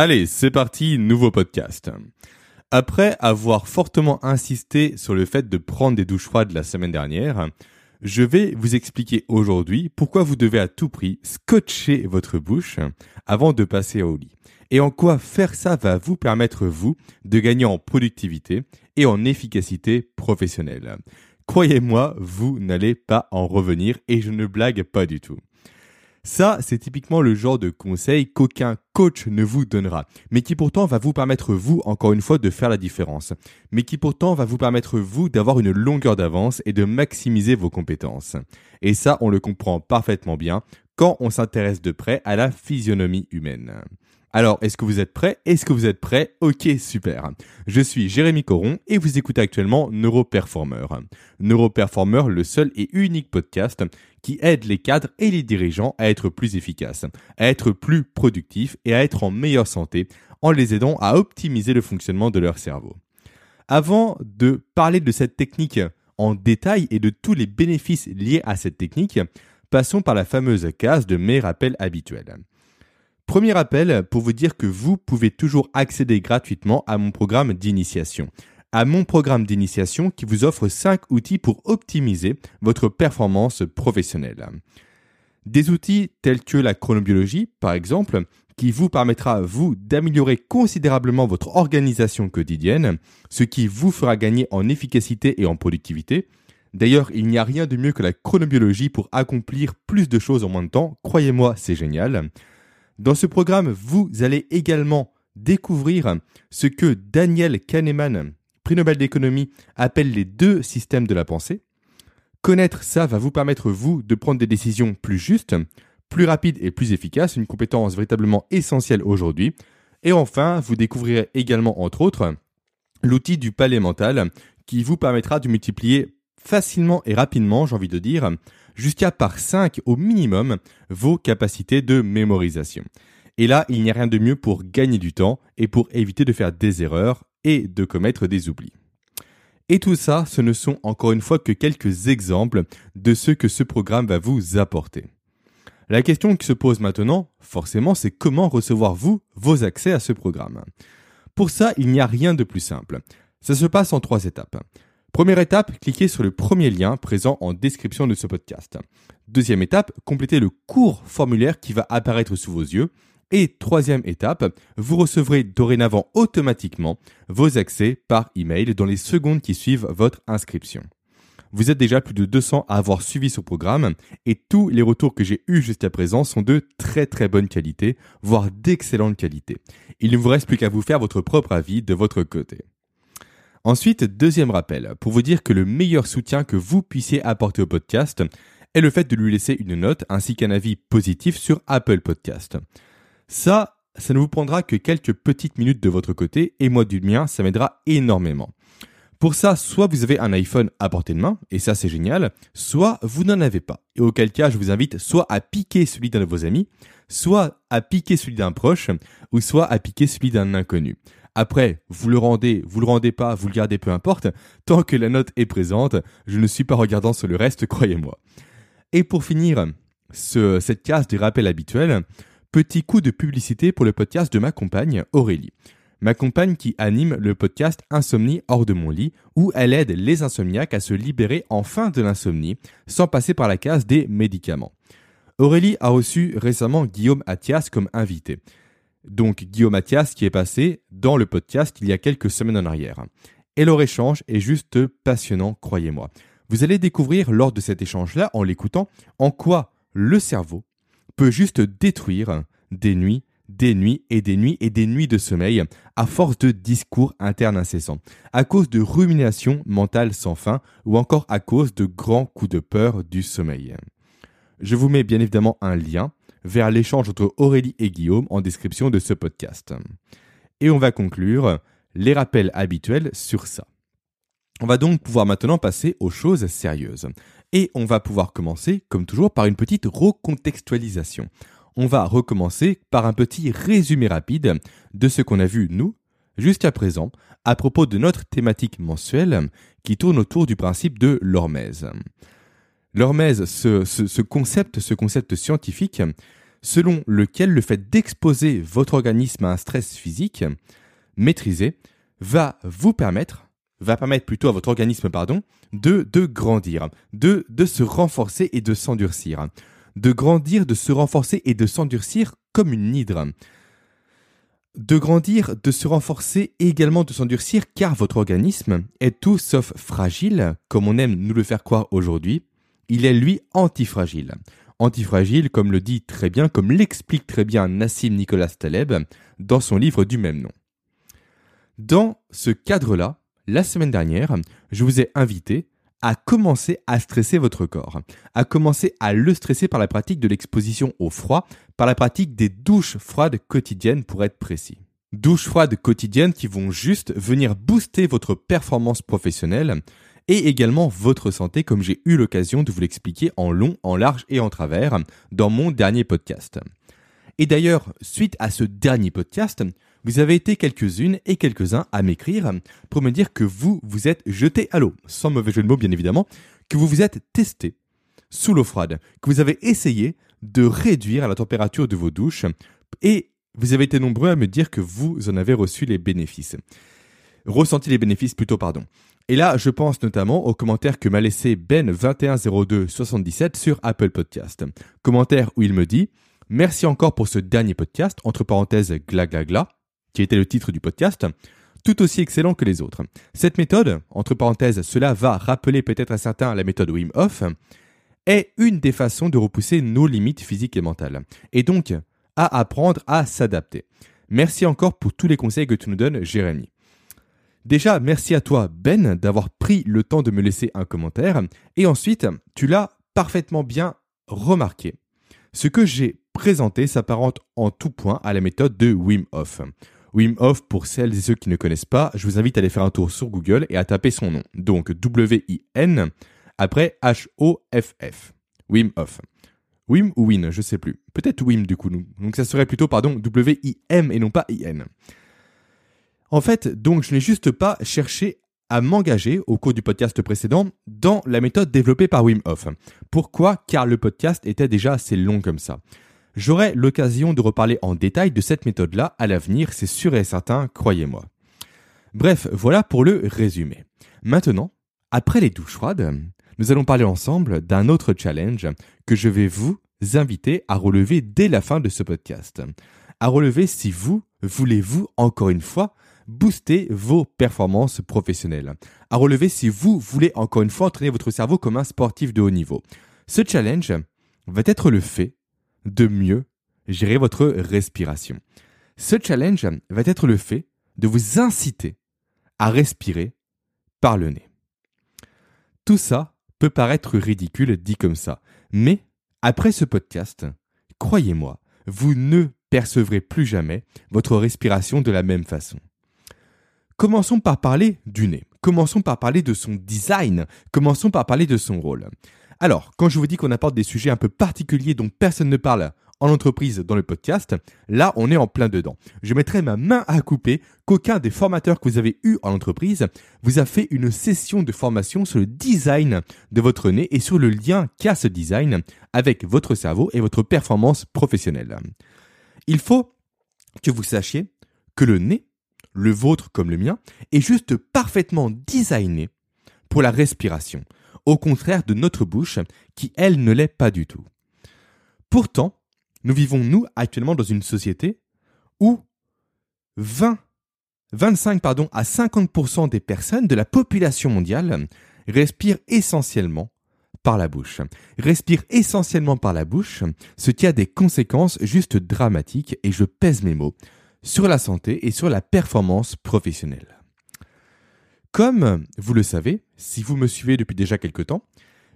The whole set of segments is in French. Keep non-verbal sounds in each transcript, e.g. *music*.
Allez, c'est parti, nouveau podcast. Après avoir fortement insisté sur le fait de prendre des douches froides la semaine dernière, je vais vous expliquer aujourd'hui pourquoi vous devez à tout prix scotcher votre bouche avant de passer au lit. Et en quoi faire ça va vous permettre, vous, de gagner en productivité et en efficacité professionnelle. Croyez-moi, vous n'allez pas en revenir et je ne blague pas du tout. Ça, c'est typiquement le genre de conseil qu'aucun coach ne vous donnera, mais qui pourtant va vous permettre, vous, encore une fois, de faire la différence, mais qui pourtant va vous permettre, vous, d'avoir une longueur d'avance et de maximiser vos compétences. Et ça, on le comprend parfaitement bien quand on s'intéresse de près à la physionomie humaine. Alors, est-ce que vous êtes prêts? Est-ce que vous êtes prêts? Ok, super. Je suis Jérémy Coron et vous écoutez actuellement Neuroperformer. Neuroperformer, le seul et unique podcast qui aide les cadres et les dirigeants à être plus efficaces, à être plus productifs et à être en meilleure santé en les aidant à optimiser le fonctionnement de leur cerveau. Avant de parler de cette technique en détail et de tous les bénéfices liés à cette technique, passons par la fameuse case de mes rappels habituels. Premier appel pour vous dire que vous pouvez toujours accéder gratuitement à mon programme d'initiation. À mon programme d'initiation qui vous offre 5 outils pour optimiser votre performance professionnelle. Des outils tels que la chronobiologie, par exemple, qui vous permettra, vous, d'améliorer considérablement votre organisation quotidienne, ce qui vous fera gagner en efficacité et en productivité. D'ailleurs, il n'y a rien de mieux que la chronobiologie pour accomplir plus de choses en moins de temps. Croyez-moi, c'est génial. Dans ce programme, vous allez également découvrir ce que Daniel Kahneman, prix Nobel d'économie, appelle les deux systèmes de la pensée. Connaître ça va vous permettre, vous, de prendre des décisions plus justes, plus rapides et plus efficaces, une compétence véritablement essentielle aujourd'hui. Et enfin, vous découvrirez également, entre autres, l'outil du palais mental qui vous permettra de multiplier facilement et rapidement, j'ai envie de dire, jusqu'à par 5 au minimum vos capacités de mémorisation. Et là, il n'y a rien de mieux pour gagner du temps et pour éviter de faire des erreurs et de commettre des oublis. Et tout ça, ce ne sont encore une fois que quelques exemples de ce que ce programme va vous apporter. La question qui se pose maintenant, forcément, c'est comment recevoir vous vos accès à ce programme? Pour ça, il n'y a rien de plus simple. Ça se passe en trois étapes. Première étape, cliquez sur le premier lien présent en description de ce podcast. Deuxième étape, complétez le court formulaire qui va apparaître sous vos yeux. Et troisième étape, vous recevrez dorénavant automatiquement vos accès par email dans les secondes qui suivent votre inscription. Vous êtes déjà plus de 200 à avoir suivi ce programme et tous les retours que j'ai eus jusqu'à présent sont de très très bonne qualité, voire d'excellente qualité. Il ne vous reste plus qu'à vous faire votre propre avis de votre côté. Ensuite, deuxième rappel, pour vous dire que le meilleur soutien que vous puissiez apporter au podcast est le fait de lui laisser une note ainsi qu'un avis positif sur Apple Podcast. Ça, ça ne vous prendra que quelques petites minutes de votre côté et moi du mien, ça m'aidera énormément. Pour ça, soit vous avez un iPhone à portée de main, et ça c'est génial, soit vous n'en avez pas. Et auquel cas, je vous invite soit à piquer celui d'un de vos amis, soit à piquer celui d'un proche, ou soit à piquer celui d'un inconnu. Après, vous le rendez, vous le rendez pas, vous le gardez, peu importe. Tant que la note est présente, je ne suis pas regardant sur le reste, *laughs* croyez-moi. Et pour finir, cette case des rappels habituels, petit coup de publicité pour le podcast de ma compagne Aurélie. Ma compagne qui anime le podcast Insomnie hors de mon lit, où elle aide les insomniaques à se libérer enfin de l'insomnie, sans passer par la case des médicaments. Aurélie a reçu récemment Guillaume Athias comme invité donc Guillaume Mathias qui est passé dans le podcast il y a quelques semaines en arrière. Et leur échange est juste passionnant, croyez-moi. Vous allez découvrir lors de cet échange-là, en l'écoutant, en quoi le cerveau peut juste détruire des nuits, des nuits et des nuits et des nuits de sommeil à force de discours internes incessants, à cause de ruminations mentales sans fin ou encore à cause de grands coups de peur du sommeil. Je vous mets bien évidemment un lien vers l'échange entre Aurélie et Guillaume en description de ce podcast. Et on va conclure les rappels habituels sur ça. On va donc pouvoir maintenant passer aux choses sérieuses. Et on va pouvoir commencer, comme toujours, par une petite recontextualisation. On va recommencer par un petit résumé rapide de ce qu'on a vu, nous, jusqu'à présent, à propos de notre thématique mensuelle qui tourne autour du principe de l'hormèse. L'hormèse, ce, concept, ce concept scientifique, selon lequel le fait d'exposer votre organisme à un stress physique maîtrisé va vous permettre, va permettre plutôt à votre organisme, pardon, de, grandir, de, de se renforcer et de s'endurcir. De grandir, de se renforcer et de s'endurcir comme une hydre. De grandir, de se renforcer et également de s'endurcir car votre organisme est tout sauf fragile, comme on aime nous le faire croire aujourd'hui. Il est lui antifragile. Antifragile, comme le dit très bien, comme l'explique très bien Nassim Nicolas Taleb dans son livre du même nom. Dans ce cadre-là, la semaine dernière, je vous ai invité à commencer à stresser votre corps, à commencer à le stresser par la pratique de l'exposition au froid, par la pratique des douches froides quotidiennes pour être précis. Douches froides quotidiennes qui vont juste venir booster votre performance professionnelle et également votre santé comme j'ai eu l'occasion de vous l'expliquer en long, en large et en travers dans mon dernier podcast. Et d'ailleurs, suite à ce dernier podcast, vous avez été quelques-unes et quelques-uns à m'écrire pour me dire que vous vous êtes jeté à l'eau, sans mauvais jeu de mots bien évidemment, que vous vous êtes testé sous l'eau froide, que vous avez essayé de réduire la température de vos douches et vous avez été nombreux à me dire que vous en avez reçu les bénéfices. Ressenti les bénéfices plutôt, pardon. Et là, je pense notamment au commentaire que m'a laissé Ben210277 sur Apple Podcast. Commentaire où il me dit Merci encore pour ce dernier podcast, entre parenthèses gla gla gla qui était le titre du podcast, tout aussi excellent que les autres. Cette méthode, entre parenthèses, cela va rappeler peut-être à certains la méthode Wim Hof, est une des façons de repousser nos limites physiques et mentales, et donc à apprendre à s'adapter. Merci encore pour tous les conseils que tu nous donnes, Jérémy. Déjà, merci à toi, Ben, d'avoir pris le temps de me laisser un commentaire, et ensuite, tu l'as parfaitement bien remarqué. Ce que j'ai présenté s'apparente en tout point à la méthode de Wim Hof. Wim Hof, pour celles et ceux qui ne connaissent pas, je vous invite à aller faire un tour sur Google et à taper son nom. Donc W-I-N, après H-O-F-F. Wim Hof. Wim ou Win, je sais plus. Peut-être Wim du coup. Donc ça serait plutôt, pardon, W-I-M et non pas I-N. En fait, donc je n'ai juste pas cherché à m'engager au cours du podcast précédent dans la méthode développée par Wim Hof. Pourquoi? Car le podcast était déjà assez long comme ça. J'aurai l'occasion de reparler en détail de cette méthode-là à l'avenir, c'est sûr et certain, croyez-moi. Bref, voilà pour le résumé. Maintenant, après les douches froides, nous allons parler ensemble d'un autre challenge que je vais vous inviter à relever dès la fin de ce podcast. À relever si vous voulez-vous, encore une fois, booster vos performances professionnelles. À relever si vous voulez, encore une fois, entraîner votre cerveau comme un sportif de haut niveau. Ce challenge va être le fait de mieux gérer votre respiration. Ce challenge va être le fait de vous inciter à respirer par le nez. Tout ça peut paraître ridicule dit comme ça, mais après ce podcast, croyez-moi, vous ne percevrez plus jamais votre respiration de la même façon. Commençons par parler du nez. Commençons par parler de son design. Commençons par parler de son rôle. Alors, quand je vous dis qu'on apporte des sujets un peu particuliers dont personne ne parle en entreprise dans le podcast, là on est en plein dedans. Je mettrai ma main à couper qu'aucun des formateurs que vous avez eu en entreprise vous a fait une session de formation sur le design de votre nez et sur le lien qu'a ce design avec votre cerveau et votre performance professionnelle. Il faut que vous sachiez que le nez, le vôtre comme le mien, est juste parfaitement designé pour la respiration au contraire de notre bouche, qui elle ne l'est pas du tout. Pourtant, nous vivons, nous, actuellement dans une société où 20, 25 pardon, à 50% des personnes de la population mondiale respirent essentiellement par la bouche. Respirent essentiellement par la bouche, ce qui a des conséquences juste dramatiques, et je pèse mes mots, sur la santé et sur la performance professionnelle. Comme vous le savez, si vous me suivez depuis déjà quelque temps,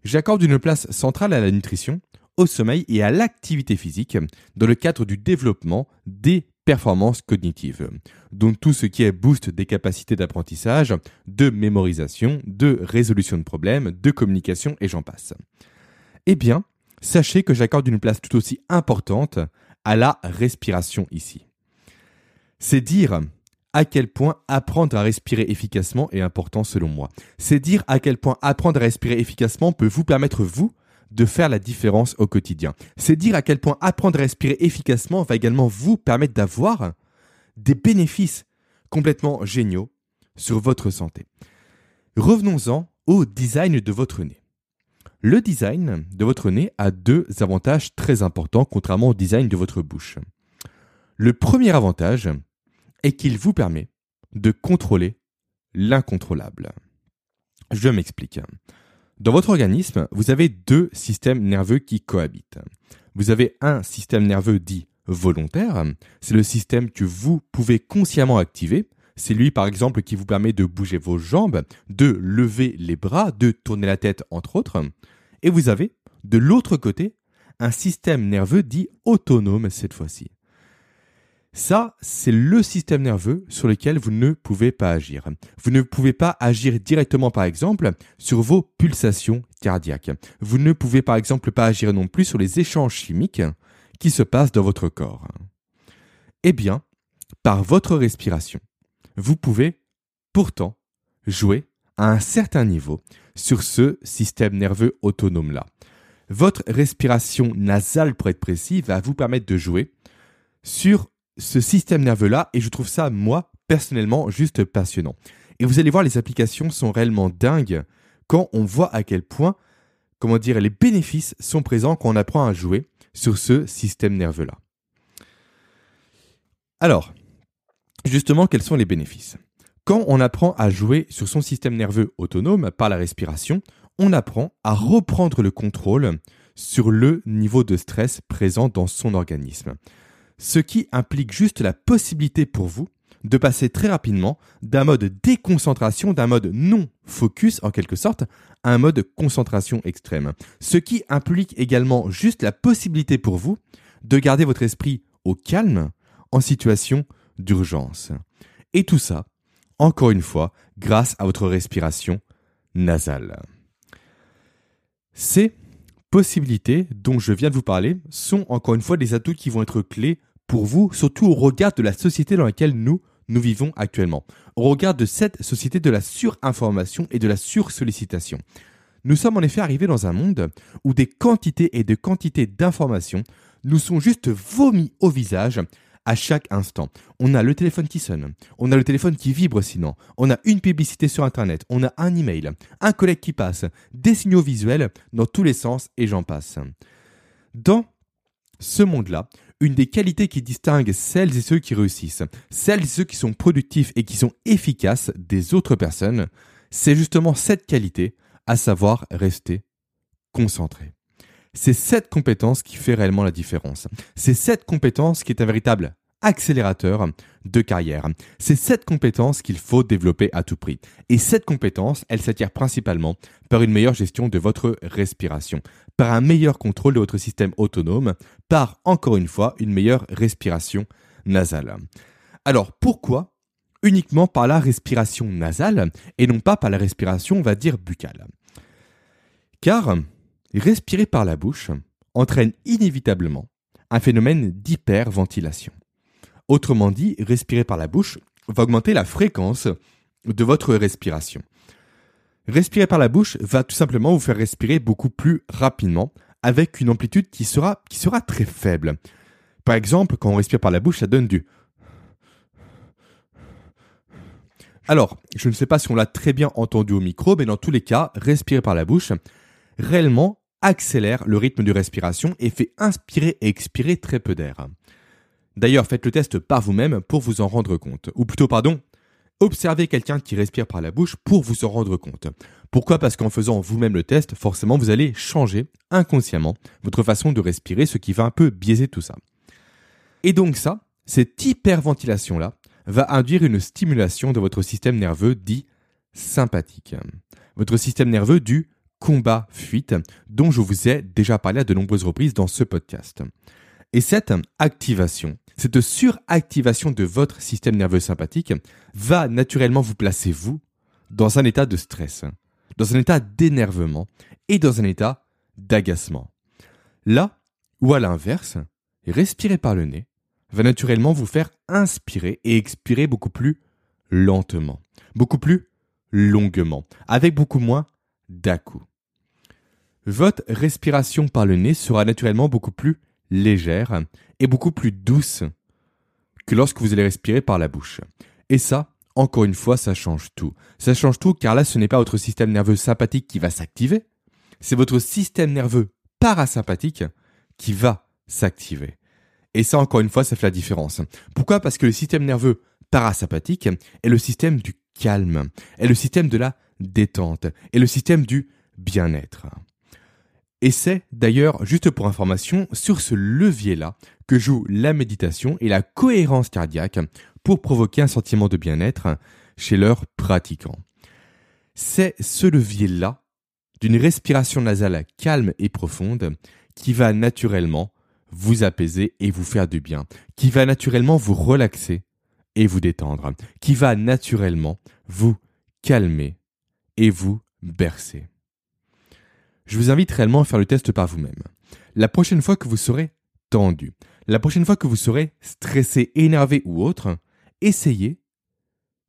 j'accorde une place centrale à la nutrition, au sommeil et à l'activité physique dans le cadre du développement des performances cognitives, dont tout ce qui est boost des capacités d'apprentissage, de mémorisation, de résolution de problèmes, de communication et j'en passe. Eh bien, sachez que j'accorde une place tout aussi importante à la respiration ici. C'est dire à quel point apprendre à respirer efficacement est important selon moi. C'est dire à quel point apprendre à respirer efficacement peut vous permettre, vous, de faire la différence au quotidien. C'est dire à quel point apprendre à respirer efficacement va également vous permettre d'avoir des bénéfices complètement géniaux sur votre santé. Revenons-en au design de votre nez. Le design de votre nez a deux avantages très importants contrairement au design de votre bouche. Le premier avantage est qu'il vous permet de contrôler l'incontrôlable. Je m'explique. Dans votre organisme, vous avez deux systèmes nerveux qui cohabitent. Vous avez un système nerveux dit volontaire, c'est le système que vous pouvez consciemment activer. C'est lui, par exemple, qui vous permet de bouger vos jambes, de lever les bras, de tourner la tête, entre autres. Et vous avez, de l'autre côté, un système nerveux dit autonome cette fois-ci. Ça, c'est le système nerveux sur lequel vous ne pouvez pas agir. Vous ne pouvez pas agir directement, par exemple, sur vos pulsations cardiaques. Vous ne pouvez, par exemple, pas agir non plus sur les échanges chimiques qui se passent dans votre corps. Eh bien, par votre respiration, vous pouvez pourtant jouer à un certain niveau sur ce système nerveux autonome-là. Votre respiration nasale, pour être précis, va vous permettre de jouer sur ce système nerveux-là et je trouve ça, moi, personnellement, juste passionnant. Et vous allez voir, les applications sont réellement dingues quand on voit à quel point, comment dire, les bénéfices sont présents quand on apprend à jouer sur ce système nerveux-là. Alors, justement, quels sont les bénéfices? Quand on apprend à jouer sur son système nerveux autonome par la respiration, on apprend à reprendre le contrôle sur le niveau de stress présent dans son organisme ce qui implique juste la possibilité pour vous de passer très rapidement d'un mode déconcentration, d'un mode non focus en quelque sorte, à un mode concentration extrême. Ce qui implique également juste la possibilité pour vous de garder votre esprit au calme en situation d'urgence. Et tout ça, encore une fois, grâce à votre respiration nasale. Ces possibilités dont je viens de vous parler sont encore une fois des atouts qui vont être clés pour vous, surtout au regard de la société dans laquelle nous, nous vivons actuellement, au regard de cette société de la surinformation et de la sursollicitation. Nous sommes en effet arrivés dans un monde où des quantités et des quantités d'informations nous sont juste vomies au visage à chaque instant. On a le téléphone qui sonne, on a le téléphone qui vibre sinon, on a une publicité sur Internet, on a un email, un collègue qui passe, des signaux visuels dans tous les sens et j'en passe. Dans ce monde-là, une des qualités qui distingue celles et ceux qui réussissent, celles et ceux qui sont productifs et qui sont efficaces des autres personnes, c'est justement cette qualité, à savoir rester concentré. C'est cette compétence qui fait réellement la différence. C'est cette compétence qui est un véritable accélérateur de carrière. C'est cette compétence qu'il faut développer à tout prix. Et cette compétence, elle s'attire principalement par une meilleure gestion de votre respiration, par un meilleur contrôle de votre système autonome, par, encore une fois, une meilleure respiration nasale. Alors, pourquoi uniquement par la respiration nasale et non pas par la respiration, on va dire, buccale? Car respirer par la bouche entraîne inévitablement un phénomène d'hyperventilation. Autrement dit, respirer par la bouche va augmenter la fréquence de votre respiration. Respirer par la bouche va tout simplement vous faire respirer beaucoup plus rapidement avec une amplitude qui sera, très faible. Par exemple, quand on respire par la bouche, ça donne du... Alors, je ne sais pas si on l'a très bien entendu au micro, mais dans tous les cas, respirer par la bouche réellement accélère le rythme de respiration et fait inspirer et expirer très peu d'air. D'ailleurs, faites le test par vous-même pour vous en rendre compte. Ou plutôt, pardon, observez quelqu'un qui respire par la bouche pour vous en rendre compte. Pourquoi? Parce qu'en faisant vous-même le test, forcément, vous allez changer inconsciemment votre façon de respirer, ce qui va un peu biaiser tout ça. Et donc ça, cette hyperventilation-là, va induire une stimulation de votre système nerveux dit sympathique. Votre système nerveux du combat-fuite, dont je vous ai déjà parlé à de nombreuses reprises dans ce podcast. Et cette activation, cette suractivation de votre système nerveux sympathique va naturellement vous placer, vous, dans un état de stress, dans un état d'énervement et dans un état d'agacement. Là ou à l'inverse, respirer par le nez va naturellement vous faire inspirer et expirer beaucoup plus lentement, beaucoup plus longuement, avec beaucoup moins d'à-coups. votre respiration par le nez sera naturellement beaucoup plus légère beaucoup plus douce que lorsque vous allez respirer par la bouche. Et ça, encore une fois, ça change tout. Ça change tout car là, ce n'est pas votre système nerveux sympathique qui va s'activer, c'est votre système nerveux parasympathique qui va s'activer. Et ça, encore une fois, ça fait la différence. Pourquoi? Parce que le système nerveux parasympathique est le système du calme, est le système de la détente, est le système du bien-être. Et c'est d'ailleurs, juste pour information, sur ce levier-là que joue la méditation et la cohérence cardiaque pour provoquer un sentiment de bien-être chez leurs pratiquants. C'est ce levier-là d'une respiration nasale calme et profonde qui va naturellement vous apaiser et vous faire du bien, qui va naturellement vous relaxer et vous détendre, qui va naturellement vous calmer et vous bercer. Je vous invite réellement à faire le test par vous-même. La prochaine fois que vous serez tendu, la prochaine fois que vous serez stressé, énervé ou autre, essayez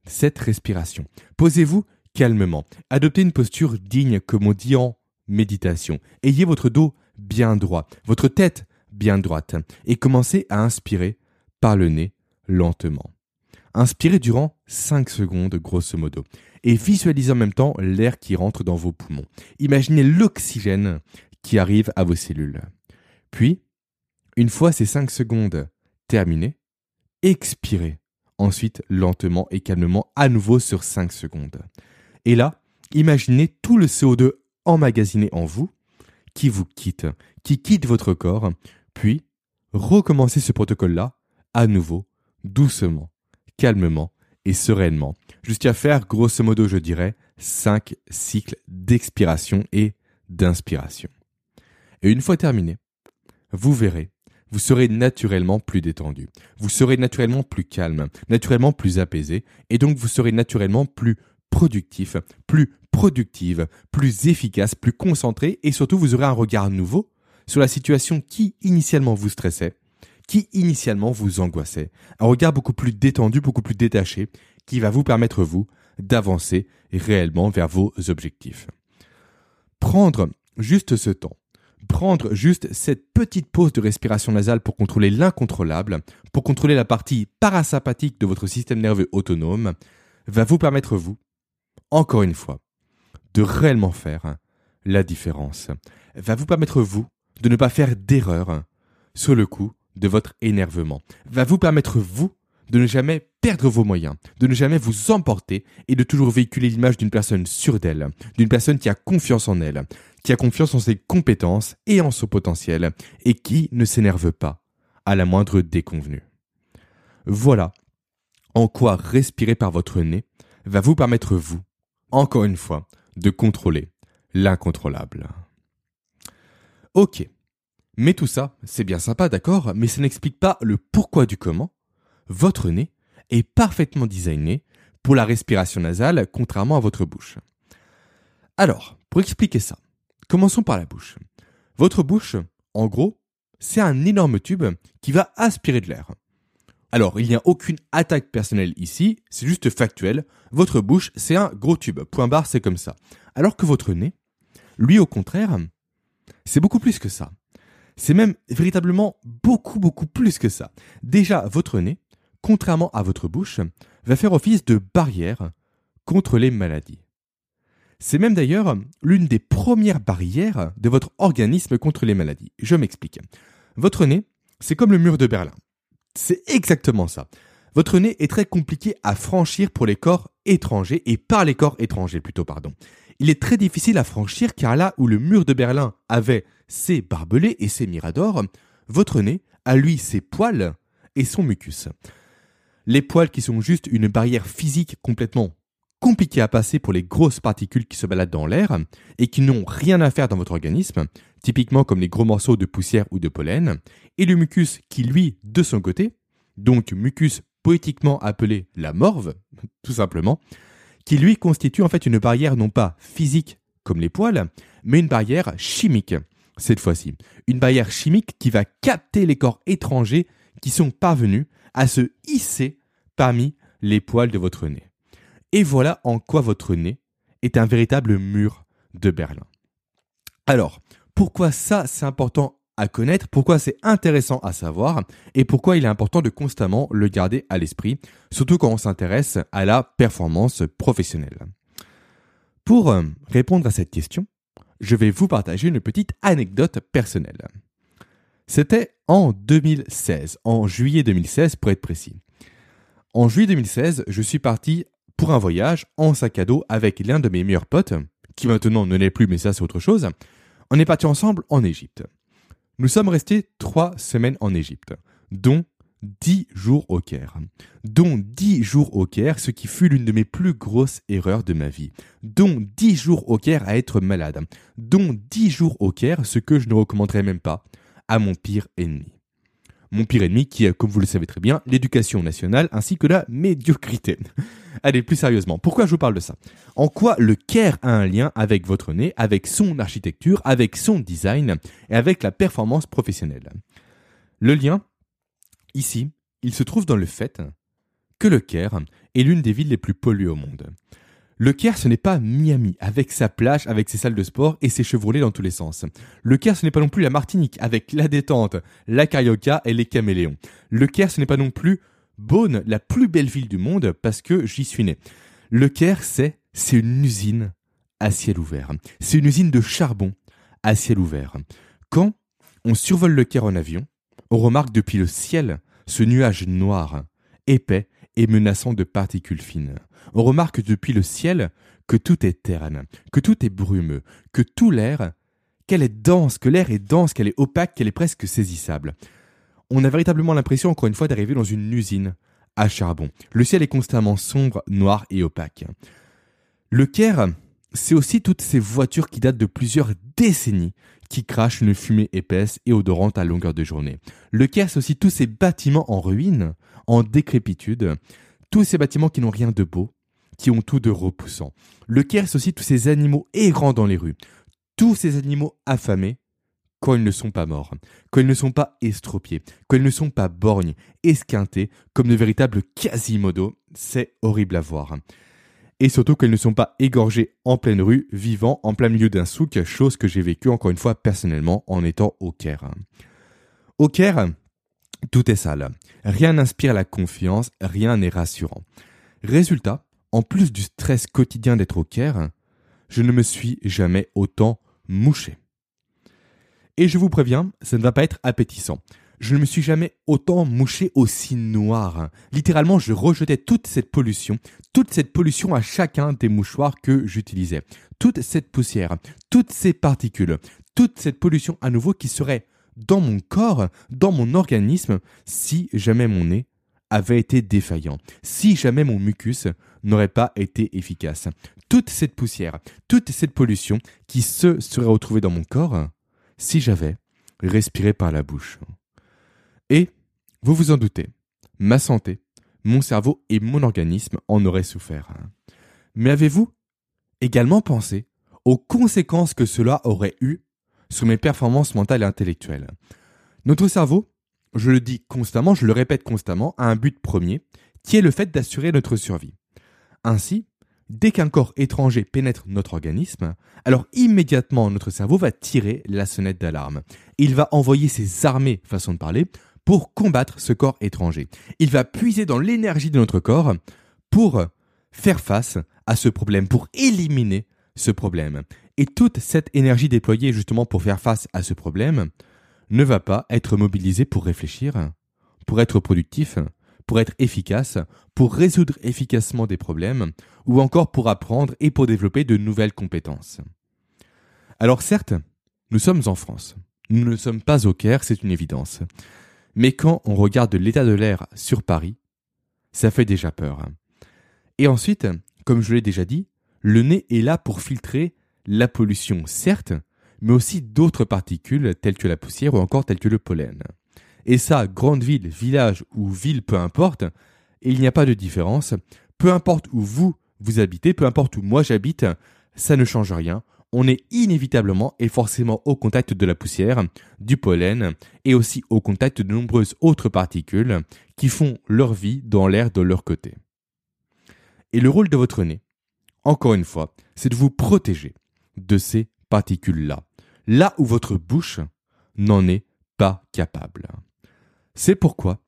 cette respiration. Posez-vous calmement. Adoptez une posture digne comme on dit en méditation. Ayez votre dos bien droit, votre tête bien droite et commencez à inspirer par le nez lentement. Inspirez durant 5 secondes grosso modo et visualisez en même temps l'air qui rentre dans vos poumons. Imaginez l'oxygène qui arrive à vos cellules. Puis, une fois ces 5 secondes terminées, expirez ensuite lentement et calmement à nouveau sur 5 secondes. Et là, imaginez tout le CO2 emmagasiné en vous qui vous quitte, qui quitte votre corps, puis recommencez ce protocole-là à nouveau, doucement, calmement et sereinement, jusqu'à faire grosso modo, je dirais, 5 cycles d'expiration et d'inspiration. Et une fois terminé, vous verrez, vous serez naturellement plus détendu, vous serez naturellement plus calme, naturellement plus apaisé, et donc vous serez naturellement plus productif, plus productive, plus efficace, plus concentré, et surtout vous aurez un regard nouveau sur la situation qui initialement vous stressait, qui initialement vous angoissait. Un regard beaucoup plus détendu, beaucoup plus détaché, qui va vous permettre, vous, d'avancer réellement vers vos objectifs. Prendre juste ce temps, prendre juste cette petite pause de respiration nasale pour contrôler l'incontrôlable, pour contrôler la partie parasympathique de votre système nerveux autonome, va vous permettre, vous, encore une fois, de réellement faire la différence. Va vous permettre, vous, de ne pas faire d'erreur sur le coup de votre énervement. Va vous permettre, vous, de ne jamais perdre vos moyens, de ne jamais vous emporter et de toujours véhiculer l'image d'une personne sûre d'elle, d'une personne qui a confiance en elle, qui a confiance en ses compétences et en son potentiel, et qui ne s'énerve pas à la moindre déconvenue. Voilà en quoi respirer par votre nez va vous permettre, vous, encore une fois, de contrôler l'incontrôlable. Ok. Mais tout ça, c'est bien sympa, d'accord, mais ça n'explique pas le pourquoi du comment. Votre nez est parfaitement designé pour la respiration nasale, contrairement à votre bouche. Alors, pour expliquer ça, commençons par la bouche. Votre bouche, en gros, c'est un énorme tube qui va aspirer de l'air. Alors, il n'y a aucune attaque personnelle ici, c'est juste factuel. Votre bouche, c'est un gros tube. Point barre, c'est comme ça. Alors que votre nez, lui au contraire, c'est beaucoup plus que ça. C'est même véritablement beaucoup, beaucoup plus que ça. Déjà, votre nez, contrairement à votre bouche, va faire office de barrière contre les maladies. C'est même d'ailleurs l'une des premières barrières de votre organisme contre les maladies. Je m'explique. Votre nez, c'est comme le mur de Berlin. C'est exactement ça. Votre nez est très compliqué à franchir pour les corps étrangers et par les corps étrangers plutôt, pardon. Il est très difficile à franchir car là où le mur de Berlin avait ses barbelés et ses miradors, votre nez a lui ses poils et son mucus. Les poils qui sont juste une barrière physique complètement compliquée à passer pour les grosses particules qui se baladent dans l'air et qui n'ont rien à faire dans votre organisme, typiquement comme les gros morceaux de poussière ou de pollen, et le mucus qui lui, de son côté, donc mucus poétiquement appelé la morve, *laughs* tout simplement, qui lui constitue en fait une barrière non pas physique comme les poils, mais une barrière chimique, cette fois-ci. Une barrière chimique qui va capter les corps étrangers qui sont parvenus à se hisser parmi les poils de votre nez. Et voilà en quoi votre nez est un véritable mur de Berlin. Alors, pourquoi ça c'est important à connaître, pourquoi c'est intéressant à savoir et pourquoi il est important de constamment le garder à l'esprit, surtout quand on s'intéresse à la performance professionnelle. Pour euh, répondre à cette question, je vais vous partager une petite anecdote personnelle. C'était en 2016, en juillet 2016 pour être précis. En juillet 2016, je suis parti pour un voyage en sac à dos avec l'un de mes meilleurs potes, qui maintenant ne l'est plus mais ça c'est autre chose. On est parti ensemble en Égypte. Nous sommes restés trois semaines en Égypte, dont dix jours au Caire. Dont dix jours au Caire, ce qui fut l'une de mes plus grosses erreurs de ma vie. Dont dix jours au Caire à être malade. Dont dix jours au Caire, ce que je ne recommanderais même pas à mon pire ennemi mon pire ennemi qui est, comme vous le savez très bien, l'éducation nationale ainsi que la médiocrité. Allez, plus sérieusement, pourquoi je vous parle de ça? En quoi le Caire a un lien avec votre nez, avec son architecture, avec son design et avec la performance professionnelle? Le lien, ici, il se trouve dans le fait que le Caire est l'une des villes les plus polluées au monde. Le Caire, ce n'est pas Miami, avec sa plage, avec ses salles de sport et ses chevrolets dans tous les sens. Le Caire, ce n'est pas non plus la Martinique, avec la détente, la carioca et les caméléons. Le Caire, ce n'est pas non plus Beaune, la plus belle ville du monde, parce que j'y suis né. Le Caire, c'est, c'est une usine à ciel ouvert. C'est une usine de charbon à ciel ouvert. Quand on survole le Caire en avion, on remarque depuis le ciel ce nuage noir, épais et menaçant de particules fines on remarque depuis le ciel que tout est terne, que tout est brumeux, que tout l'air, qu'elle est dense, que l'air est dense, qu'elle est opaque, qu'elle est presque saisissable. On a véritablement l'impression, encore une fois, d'arriver dans une usine à charbon. Le ciel est constamment sombre, noir et opaque. Le Caire, c'est aussi toutes ces voitures qui datent de plusieurs décennies, qui crachent une fumée épaisse et odorante à longueur de journée. Le Caire, c'est aussi tous ces bâtiments en ruine, en décrépitude, tous ces bâtiments qui n'ont rien de beau, qui ont tout de repoussant. Le Caire, c'est aussi tous ces animaux errants dans les rues. Tous ces animaux affamés quand ils ne sont pas morts, quand ils ne sont pas estropiés, quand ils ne sont pas borgnes, esquintés, comme de véritables quasimodo, c'est horrible à voir. Et surtout qu'ils ne sont pas égorgés en pleine rue, vivant en plein milieu d'un souk, chose que j'ai vécue encore une fois personnellement en étant au Caire. Au Caire, tout est sale. Rien n'inspire la confiance, rien n'est rassurant. Résultat, en plus du stress quotidien d'être au Caire, je ne me suis jamais autant mouché. Et je vous préviens, ça ne va pas être appétissant. Je ne me suis jamais autant mouché aussi noir. Littéralement, je rejetais toute cette pollution, toute cette pollution à chacun des mouchoirs que j'utilisais. Toute cette poussière, toutes ces particules, toute cette pollution à nouveau qui serait dans mon corps, dans mon organisme, si jamais mon nez avait été défaillant, si jamais mon mucus n'aurait pas été efficace. Toute cette poussière, toute cette pollution qui se serait retrouvée dans mon corps si j'avais respiré par la bouche. Et, vous vous en doutez, ma santé, mon cerveau et mon organisme en auraient souffert. Mais avez-vous également pensé aux conséquences que cela aurait eu sur mes performances mentales et intellectuelles? Notre cerveau, je le dis constamment, je le répète constamment, a un but premier, qui est le fait d'assurer notre survie. Ainsi, dès qu'un corps étranger pénètre notre organisme, alors immédiatement notre cerveau va tirer la sonnette d'alarme. Il va envoyer ses armées, façon de parler, pour combattre ce corps étranger. Il va puiser dans l'énergie de notre corps pour faire face à ce problème, pour éliminer ce problème. Et toute cette énergie déployée justement pour faire face à ce problème ne va pas être mobilisée pour réfléchir, pour être productif, pour être efficace, pour résoudre efficacement des problèmes, ou encore pour apprendre et pour développer de nouvelles compétences. Alors certes, nous sommes en France. Nous ne sommes pas au Caire, c'est une évidence. Mais quand on regarde l'état de l'air sur Paris, ça fait déjà peur. Et ensuite, comme je l'ai déjà dit, le nez est là pour filtrer la pollution, certes, mais aussi d'autres particules telles que la poussière ou encore telles que le pollen. Et ça, grande ville, village ou ville, peu importe, il n'y a pas de différence. Peu importe où vous, vous habitez, peu importe où moi j'habite, ça ne change rien. On est inévitablement et forcément au contact de la poussière, du pollen et aussi au contact de nombreuses autres particules qui font leur vie dans l'air de leur côté. Et le rôle de votre nez, encore une fois, c'est de vous protéger de ces particules-là. là où votre bouche n'en est pas capable. C'est pourquoi,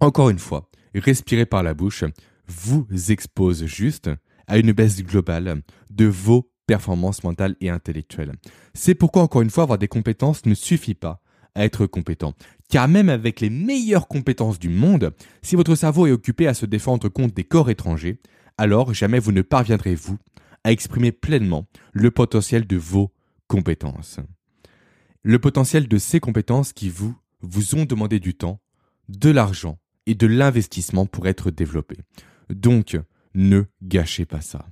encore une fois, respirer par la bouche vous expose juste à une baisse globale de vos performances mentales et intellectuelles. C'est pourquoi, encore une fois, avoir des compétences ne suffit pas à être compétent. Car même avec les meilleures compétences du monde, si votre cerveau est occupé à se défendre contre des corps étrangers, alors jamais vous ne parviendrez, vous, à exprimer pleinement le potentiel de vos compétences. Le potentiel de ces compétences qui vous, vous ont demandé du temps, de l'argent et de l'investissement pour être développées. Donc, ne gâchez pas ça.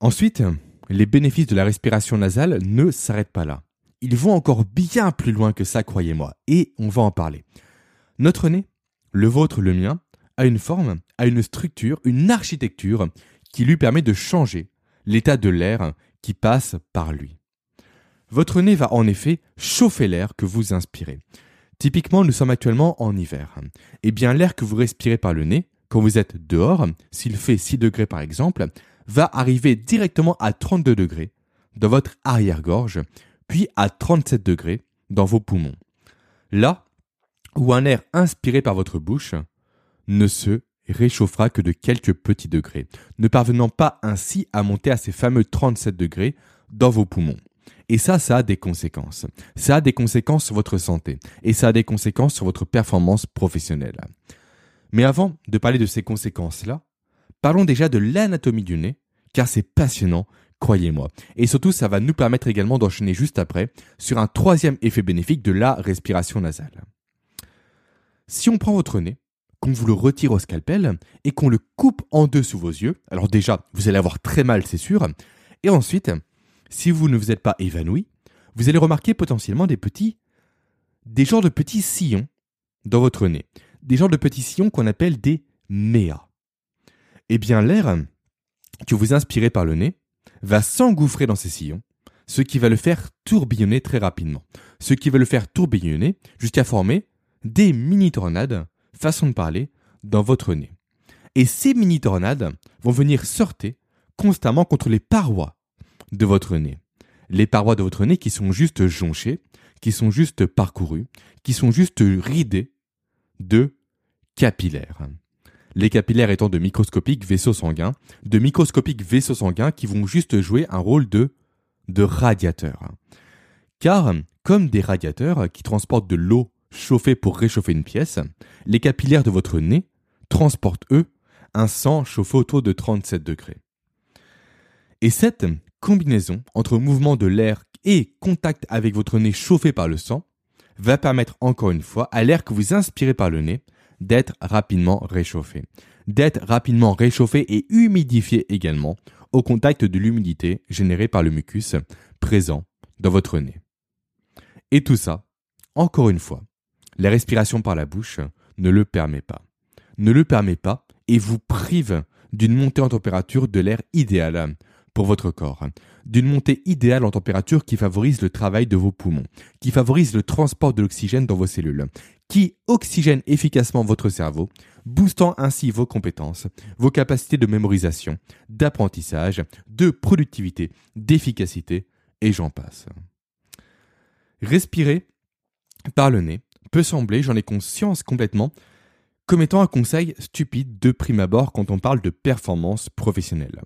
Ensuite, les bénéfices de la respiration nasale ne s'arrêtent pas là. Ils vont encore bien plus loin que ça, croyez-moi, et on va en parler. Notre nez, le vôtre, le mien, a une forme, a une structure, une architecture qui lui permet de changer l'état de l'air qui passe par lui. Votre nez va en effet chauffer l'air que vous inspirez. Typiquement, nous sommes actuellement en hiver. Eh bien, l'air que vous respirez par le nez, quand vous êtes dehors, s'il fait 6 degrés par exemple, va arriver directement à 32 degrés dans votre arrière-gorge, puis à 37 degrés dans vos poumons. Là où un air inspiré par votre bouche ne se réchauffera que de quelques petits degrés, ne parvenant pas ainsi à monter à ces fameux 37 degrés dans vos poumons. Et ça, ça a des conséquences. Ça a des conséquences sur votre santé et ça a des conséquences sur votre performance professionnelle. Mais avant de parler de ces conséquences-là, parlons déjà de l'anatomie du nez, car c'est passionnant, croyez-moi. Et surtout, ça va nous permettre également d'enchaîner juste après sur un troisième effet bénéfique de la respiration nasale. Si on prend votre nez, qu'on vous le retire au scalpel et qu'on le coupe en deux sous vos yeux, alors déjà, vous allez avoir très mal, c'est sûr, et ensuite, si vous ne vous êtes pas évanoui, vous allez remarquer potentiellement des petits, des genres de petits sillons dans votre nez. Des genres de petits sillons qu'on appelle des méas. Eh bien, l'air que vous inspirez par le nez va s'engouffrer dans ces sillons, ce qui va le faire tourbillonner très rapidement. Ce qui va le faire tourbillonner jusqu'à former des mini-tornades, façon de parler, dans votre nez. Et ces mini-tornades vont venir sortir constamment contre les parois de votre nez. Les parois de votre nez qui sont juste jonchées, qui sont juste parcourues, qui sont juste ridées de capillaires. Les capillaires étant de microscopiques vaisseaux sanguins, de microscopiques vaisseaux sanguins qui vont juste jouer un rôle de, de radiateur. Car, comme des radiateurs qui transportent de l'eau chauffée pour réchauffer une pièce, les capillaires de votre nez transportent, eux, un sang chauffé autour de 37 degrés. Et cette combinaison entre mouvement de l'air et contact avec votre nez chauffé par le sang va permettre encore une fois à l'air que vous inspirez par le nez d'être rapidement réchauffé. D'être rapidement réchauffé et humidifié également au contact de l'humidité générée par le mucus présent dans votre nez. Et tout ça, encore une fois, la respiration par la bouche ne le permet pas. Ne le permet pas et vous prive d'une montée en température de l'air idéal pour votre corps, d'une montée idéale en température qui favorise le travail de vos poumons, qui favorise le transport de l'oxygène dans vos cellules, qui oxygène efficacement votre cerveau, boostant ainsi vos compétences, vos capacités de mémorisation, d'apprentissage, de productivité, d'efficacité, et j'en passe. Respirer par le nez peut sembler, j'en ai conscience complètement, comme étant un conseil stupide de prime abord quand on parle de performance professionnelle.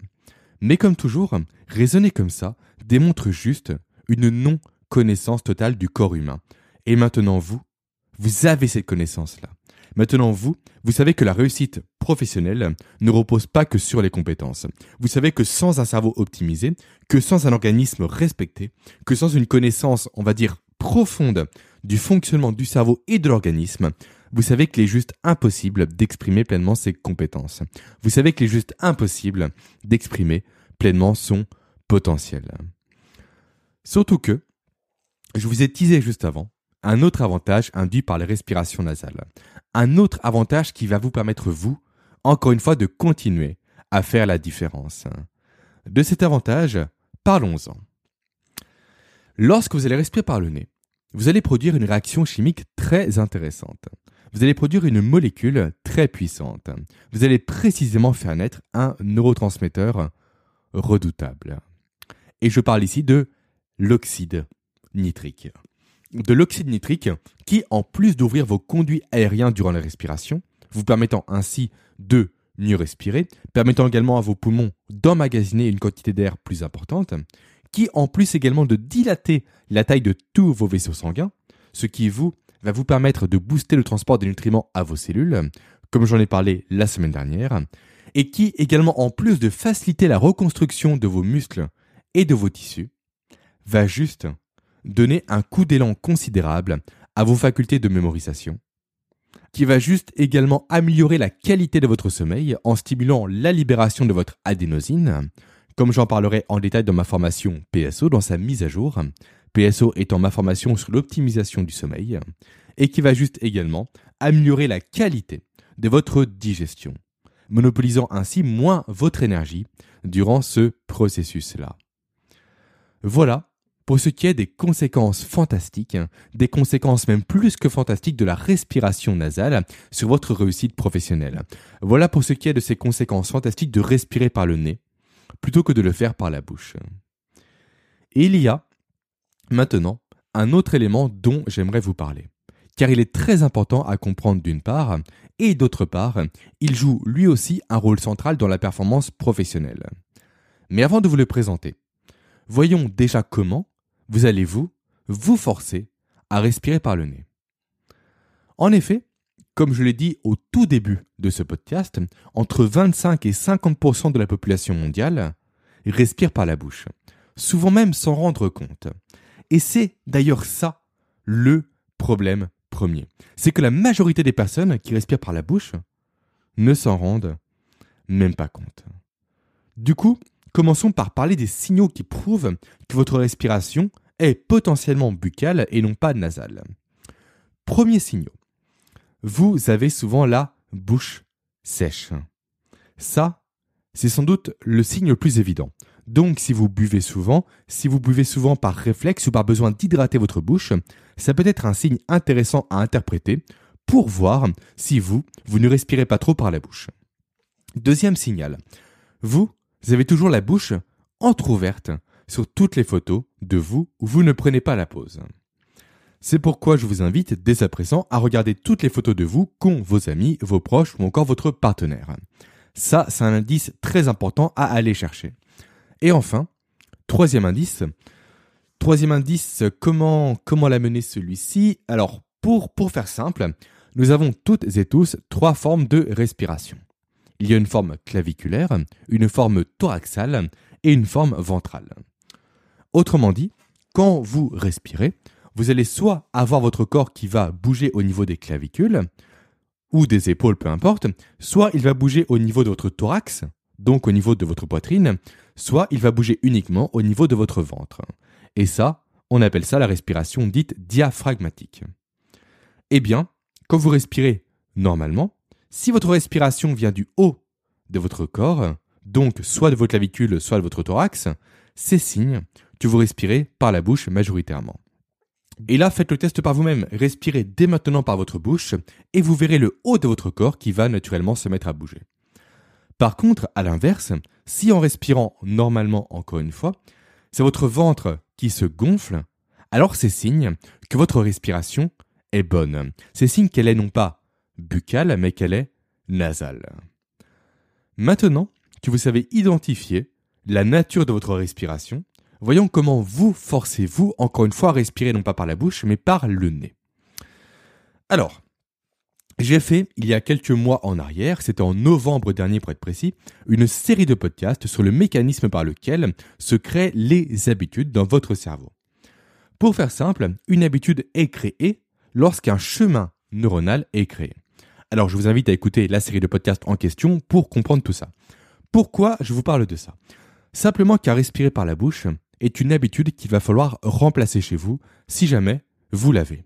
Mais comme toujours, raisonner comme ça démontre juste une non-connaissance totale du corps humain. Et maintenant, vous, vous avez cette connaissance-là. Maintenant, vous, vous savez que la réussite professionnelle ne repose pas que sur les compétences. Vous savez que sans un cerveau optimisé, que sans un organisme respecté, que sans une connaissance, on va dire, profonde du fonctionnement du cerveau et de l'organisme, vous savez qu'il est juste impossible d'exprimer pleinement ses compétences. Vous savez qu'il est juste impossible d'exprimer pleinement son potentiel. Surtout que, je vous ai teasé juste avant, un autre avantage induit par les respirations nasales. Un autre avantage qui va vous permettre, vous, encore une fois, de continuer à faire la différence. De cet avantage, parlons-en. Lorsque vous allez respirer par le nez, vous allez produire une réaction chimique très intéressante vous allez produire une molécule très puissante. Vous allez précisément faire naître un neurotransmetteur redoutable. Et je parle ici de l'oxyde nitrique. De l'oxyde nitrique qui, en plus d'ouvrir vos conduits aériens durant la respiration, vous permettant ainsi de mieux respirer, permettant également à vos poumons d'emmagasiner une quantité d'air plus importante, qui en plus également de dilater la taille de tous vos vaisseaux sanguins, ce qui vous va vous permettre de booster le transport des nutriments à vos cellules, comme j'en ai parlé la semaine dernière, et qui également en plus de faciliter la reconstruction de vos muscles et de vos tissus, va juste donner un coup d'élan considérable à vos facultés de mémorisation, qui va juste également améliorer la qualité de votre sommeil en stimulant la libération de votre adénosine, comme j'en parlerai en détail dans ma formation PSO dans sa mise à jour, PSO étant ma formation sur l'optimisation du sommeil, et qui va juste également améliorer la qualité de votre digestion, monopolisant ainsi moins votre énergie durant ce processus-là. Voilà pour ce qui est des conséquences fantastiques, des conséquences même plus que fantastiques de la respiration nasale sur votre réussite professionnelle. Voilà pour ce qui est de ces conséquences fantastiques de respirer par le nez plutôt que de le faire par la bouche. Et il y a maintenant un autre élément dont j'aimerais vous parler, car il est très important à comprendre d'une part, et d'autre part, il joue lui aussi un rôle central dans la performance professionnelle. Mais avant de vous le présenter, voyons déjà comment vous allez vous, vous forcer à respirer par le nez. En effet, comme je l'ai dit au tout début de ce podcast, entre 25 et 50% de la population mondiale respire par la bouche, souvent même sans rendre compte. Et c'est d'ailleurs ça le problème premier. C'est que la majorité des personnes qui respirent par la bouche ne s'en rendent même pas compte. Du coup, commençons par parler des signaux qui prouvent que votre respiration est potentiellement buccale et non pas nasale. Premier signaux. Vous avez souvent la bouche sèche. Ça, c'est sans doute le signe le plus évident. Donc si vous buvez souvent, si vous buvez souvent par réflexe ou par besoin d'hydrater votre bouche, ça peut être un signe intéressant à interpréter pour voir si vous, vous ne respirez pas trop par la bouche. Deuxième signal. Vous, avez toujours la bouche entr'ouverte sur toutes les photos de vous où vous ne prenez pas la pause. C'est pourquoi je vous invite dès à présent à regarder toutes les photos de vous qu'ont vos amis, vos proches ou encore votre partenaire. Ça, c'est un indice très important à aller chercher. Et enfin, troisième indice. Troisième indice, comment, comment l'amener celui-ci? Alors, pour, pour faire simple, nous avons toutes et tous trois formes de respiration. Il y a une forme claviculaire, une forme thoraxale et une forme ventrale. Autrement dit, quand vous respirez, vous allez soit avoir votre corps qui va bouger au niveau des clavicules, ou des épaules, peu importe, soit il va bouger au niveau de votre thorax, donc au niveau de votre poitrine, soit il va bouger uniquement au niveau de votre ventre. Et ça, on appelle ça la respiration dite diaphragmatique. Eh bien, quand vous respirez normalement, si votre respiration vient du haut de votre corps, donc soit de votre clavicule, soit de votre thorax, c'est signe que vous respirez par la bouche majoritairement. Et là, faites le test par vous-même. Respirez dès maintenant par votre bouche et vous verrez le haut de votre corps qui va naturellement se mettre à bouger. Par contre, à l'inverse, si en respirant normalement encore une fois, c'est votre ventre qui se gonfle, alors c'est signe que votre respiration est bonne. C'est signe qu'elle est non pas buccale, mais qu'elle est nasale. Maintenant que vous savez identifier la nature de votre respiration, voyons comment vous forcez-vous encore une fois à respirer non pas par la bouche, mais par le nez. Alors, j'ai fait, il y a quelques mois en arrière, c'était en novembre dernier pour être précis, une série de podcasts sur le mécanisme par lequel se créent les habitudes dans votre cerveau. Pour faire simple, une habitude est créée lorsqu'un chemin neuronal est créé. Alors je vous invite à écouter la série de podcasts en question pour comprendre tout ça. Pourquoi je vous parle de ça? Simplement car respirer par la bouche est une habitude qu'il va falloir remplacer chez vous si jamais vous l'avez.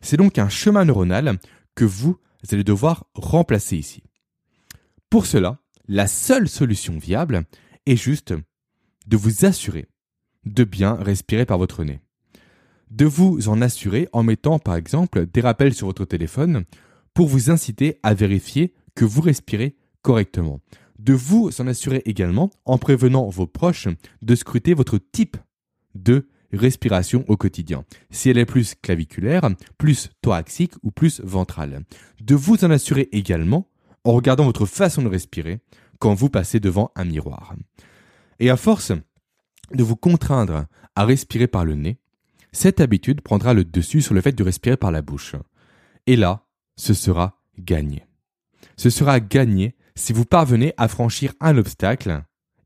C'est donc un chemin neuronal que vous allez devoir remplacer ici. Pour cela, la seule solution viable est juste de vous assurer de bien respirer par votre nez. De vous en assurer en mettant par exemple des rappels sur votre téléphone pour vous inciter à vérifier que vous respirez correctement. De vous en assurer également en prévenant vos proches de scruter votre type de respiration au quotidien. Si elle est plus claviculaire, plus thoracique ou plus ventrale. De vous en assurer également en regardant votre façon de respirer quand vous passez devant un miroir. Et à force de vous contraindre à respirer par le nez, cette habitude prendra le dessus sur le fait de respirer par la bouche. Et là, ce sera gagné. Ce sera gagné si vous parvenez à franchir un obstacle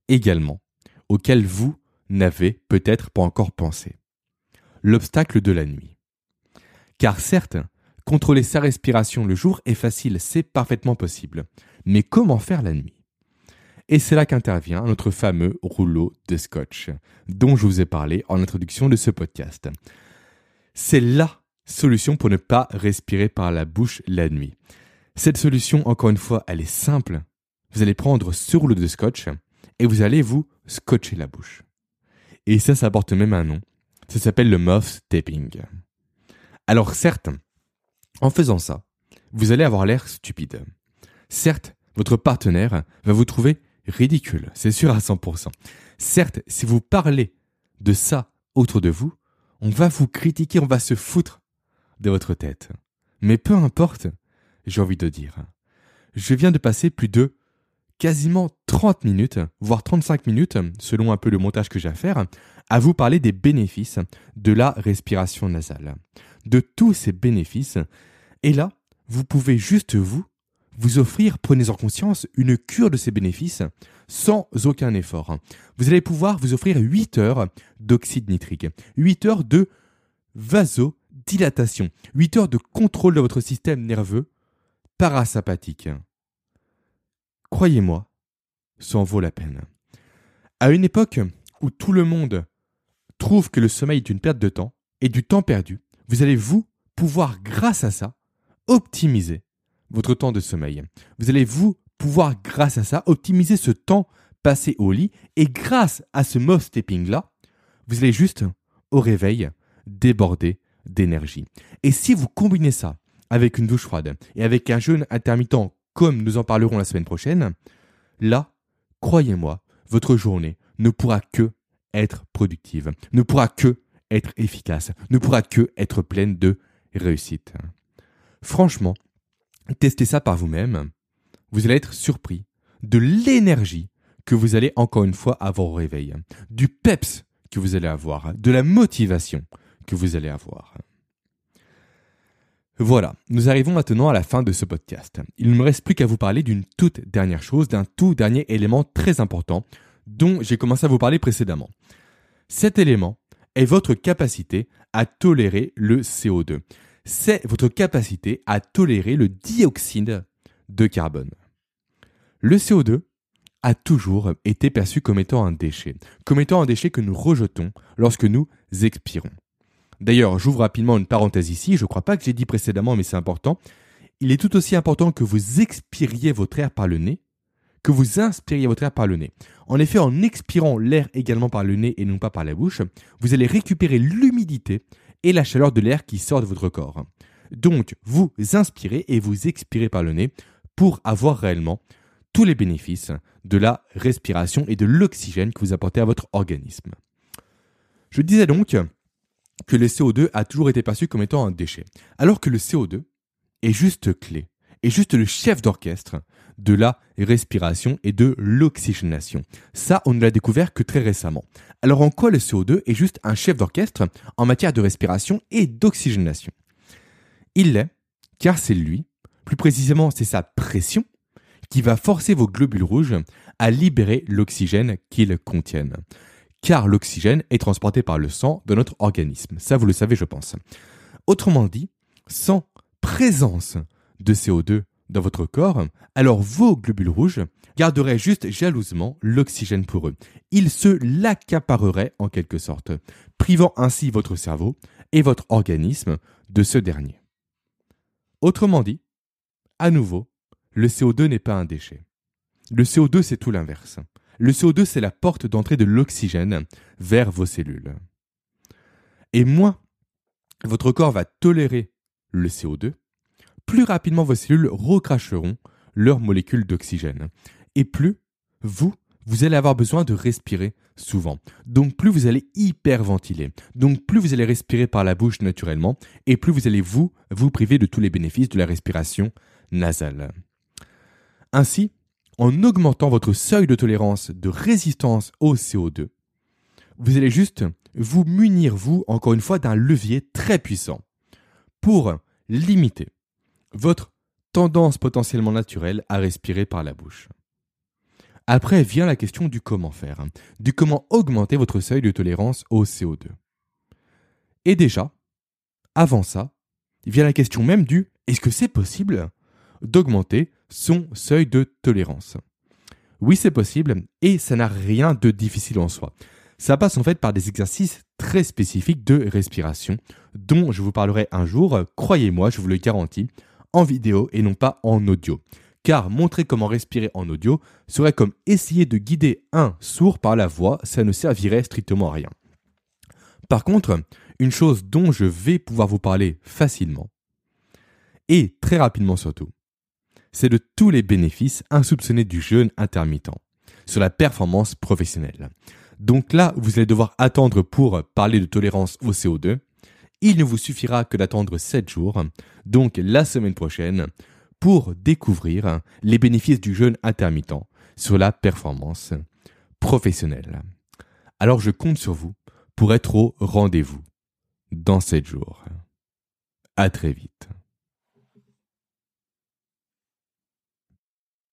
également, auquel vous n'avez peut-être pas encore pensé. L'obstacle de la nuit. Car certes, contrôler sa respiration le jour est facile, c'est parfaitement possible. Mais comment faire la nuit? Et c'est là qu'intervient notre fameux rouleau de scotch, dont je vous ai parlé en introduction de ce podcast. C'est la solution pour ne pas respirer par la bouche la nuit. Cette solution, encore une fois, elle est simple. Vous allez prendre ce rouleau de scotch et vous allez vous scotcher la bouche. Et ça, ça porte même un nom. Ça s'appelle le mouth taping. Alors certes, en faisant ça, vous allez avoir l'air stupide. Certes, votre partenaire va vous trouver ridicule, c'est sûr à 100%. Certes, si vous parlez de ça autour de vous, on va vous critiquer, on va se foutre de votre tête. Mais peu importe, j'ai envie de dire. Je viens de passer plus de quasiment 30 minutes, voire 35 minutes, selon un peu le montage que j'ai à faire, à vous parler des bénéfices de la respiration nasale. De tous ces bénéfices. Et là, vous pouvez juste vous, vous offrir, prenez en conscience, une cure de ces bénéfices sans aucun effort. Vous allez pouvoir vous offrir 8 heures d'oxyde nitrique, 8 heures de vasodilatation, 8 heures de contrôle de votre système nerveux parasympathique. Croyez-moi, ça en vaut la peine. À une époque où tout le monde trouve que le sommeil est une perte de temps et du temps perdu, vous allez vous pouvoir, grâce à ça, optimiser votre temps de sommeil. Vous allez vous pouvoir, grâce à ça, optimiser ce temps passé au lit et grâce à ce moth stepping là, vous allez juste, au réveil, déborder d'énergie. Et si vous combinez ça avec une douche froide et avec un jeûne intermittent comme nous en parlerons la semaine prochaine, là, croyez-moi, votre journée ne pourra que être productive, ne pourra que être efficace, ne pourra que être pleine de réussite. Franchement, testez ça par vous-même. Vous allez être surpris de l'énergie que vous allez encore une fois avoir au réveil, du peps que vous allez avoir, de la motivation que vous allez avoir. Voilà, nous arrivons maintenant à la fin de ce podcast. Il ne me reste plus qu'à vous parler d'une toute dernière chose, d'un tout dernier élément très important dont j'ai commencé à vous parler précédemment. Cet élément est votre capacité à tolérer le CO2. C'est votre capacité à tolérer le dioxyde de carbone. Le CO2 a toujours été perçu comme étant un déchet, comme étant un déchet que nous rejetons lorsque nous expirons. D'ailleurs, j'ouvre rapidement une parenthèse ici, je ne crois pas que j'ai dit précédemment, mais c'est important. Il est tout aussi important que vous expiriez votre air par le nez que vous inspiriez votre air par le nez. En effet, en expirant l'air également par le nez et non pas par la bouche, vous allez récupérer l'humidité et la chaleur de l'air qui sort de votre corps. Donc, vous inspirez et vous expirez par le nez pour avoir réellement tous les bénéfices de la respiration et de l'oxygène que vous apportez à votre organisme. Je disais donc que le CO2 a toujours été perçu comme étant un déchet, alors que le CO2 est juste clé, est juste le chef d'orchestre de la respiration et de l'oxygénation. Ça, on ne l'a découvert que très récemment. Alors en quoi le CO2 est juste un chef d'orchestre en matière de respiration et d'oxygénation? Il l'est, car c'est lui, plus précisément c'est sa pression, qui va forcer vos globules rouges à libérer l'oxygène qu'ils contiennent car l'oxygène est transporté par le sang dans notre organisme. Ça, vous le savez, je pense. Autrement dit, sans présence de CO2 dans votre corps, alors vos globules rouges garderaient juste jalousement l'oxygène pour eux. Ils se l'accapareraient en quelque sorte, privant ainsi votre cerveau et votre organisme de ce dernier. Autrement dit, à nouveau, le CO2 n'est pas un déchet. Le CO2, c'est tout l'inverse. Le CO2, c'est la porte d'entrée de l'oxygène vers vos cellules. Et moins votre corps va tolérer le CO2, plus rapidement vos cellules recracheront leurs molécules d'oxygène. Et plus vous, vous allez avoir besoin de respirer souvent. Donc plus vous allez hyperventiler. Donc plus vous allez respirer par la bouche naturellement et plus vous allez vous vous priver de tous les bénéfices de la respiration nasale. Ainsi, en augmentant votre seuil de tolérance de résistance au CO2, vous allez juste vous munir, vous, encore une fois, d'un levier très puissant pour limiter votre tendance potentiellement naturelle à respirer par la bouche. Après vient la question du comment faire, hein, du comment augmenter votre seuil de tolérance au CO2. Et déjà, avant ça, vient la question même du est-ce que c'est possible d'augmenter son seuil de tolérance Oui, c'est possible et ça n'a rien de difficile en soi. Ça passe en fait par des exercices très spécifiques de respiration dont je vous parlerai un jour, croyez-moi, je vous le garantis, en vidéo et non pas en audio. Car montrer comment respirer en audio serait comme essayer de guider un sourd par la voix, ça ne servirait strictement à rien. Par contre, une chose dont je vais pouvoir vous parler facilement, et très rapidement surtout, c'est de tous les bénéfices insoupçonnés du jeûne intermittent sur la performance professionnelle. Donc là, vous allez devoir attendre pour parler de tolérance au CO2. Il ne vous suffira que d'attendre 7 jours, donc la semaine prochaine, pour découvrir les bénéfices du jeûne intermittent sur la performance professionnelle. Alors je compte sur vous pour être au rendez-vous dans 7 jours. À très vite.